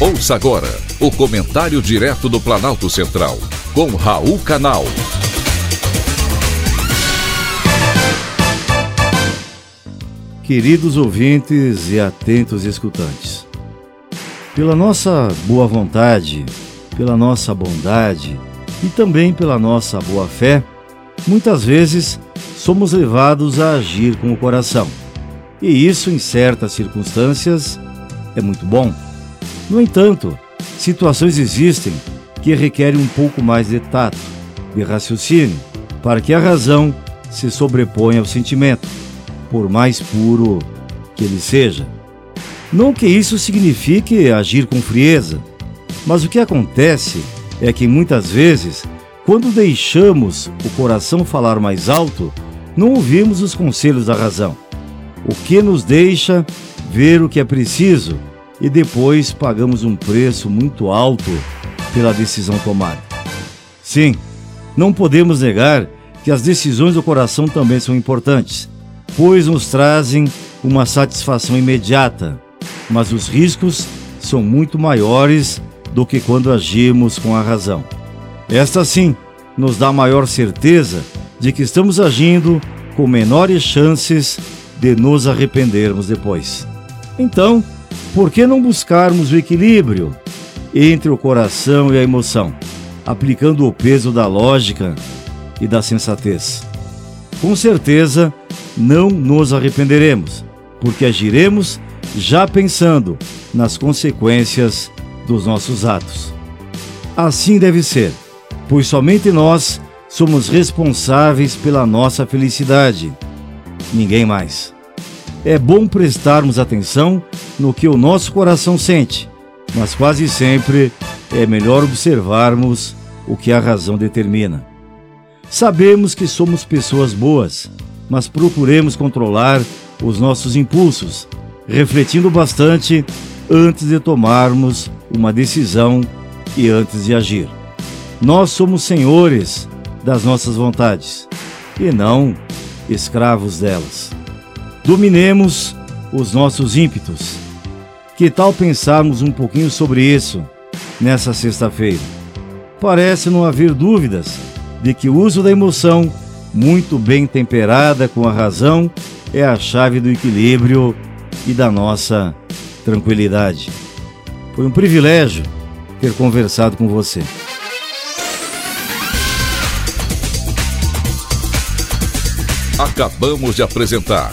Ouça agora o comentário direto do Planalto Central, com Raul Canal. Queridos ouvintes e atentos escutantes, pela nossa boa vontade, pela nossa bondade e também pela nossa boa fé, muitas vezes somos levados a agir com o coração. E isso, em certas circunstâncias, é muito bom. No entanto, situações existem que requerem um pouco mais de tato, de raciocínio, para que a razão se sobreponha ao sentimento, por mais puro que ele seja. Não que isso signifique agir com frieza, mas o que acontece é que muitas vezes, quando deixamos o coração falar mais alto, não ouvimos os conselhos da razão, o que nos deixa ver o que é preciso e depois pagamos um preço muito alto pela decisão tomada. Sim, não podemos negar que as decisões do coração também são importantes, pois nos trazem uma satisfação imediata, mas os riscos são muito maiores do que quando agimos com a razão. Esta sim nos dá maior certeza de que estamos agindo com menores chances de nos arrependermos depois. Então, por que não buscarmos o equilíbrio entre o coração e a emoção, aplicando o peso da lógica e da sensatez? Com certeza, não nos arrependeremos, porque agiremos já pensando nas consequências dos nossos atos. Assim deve ser, pois somente nós somos responsáveis pela nossa felicidade, ninguém mais. É bom prestarmos atenção no que o nosso coração sente, mas quase sempre é melhor observarmos o que a razão determina. Sabemos que somos pessoas boas, mas procuremos controlar os nossos impulsos, refletindo bastante antes de tomarmos uma decisão e antes de agir. Nós somos senhores das nossas vontades e não escravos delas. Dominemos os nossos ímpetos. Que tal pensarmos um pouquinho sobre isso nessa sexta-feira? Parece não haver dúvidas de que o uso da emoção, muito bem temperada com a razão, é a chave do equilíbrio e da nossa tranquilidade. Foi um privilégio ter conversado com você. Acabamos de apresentar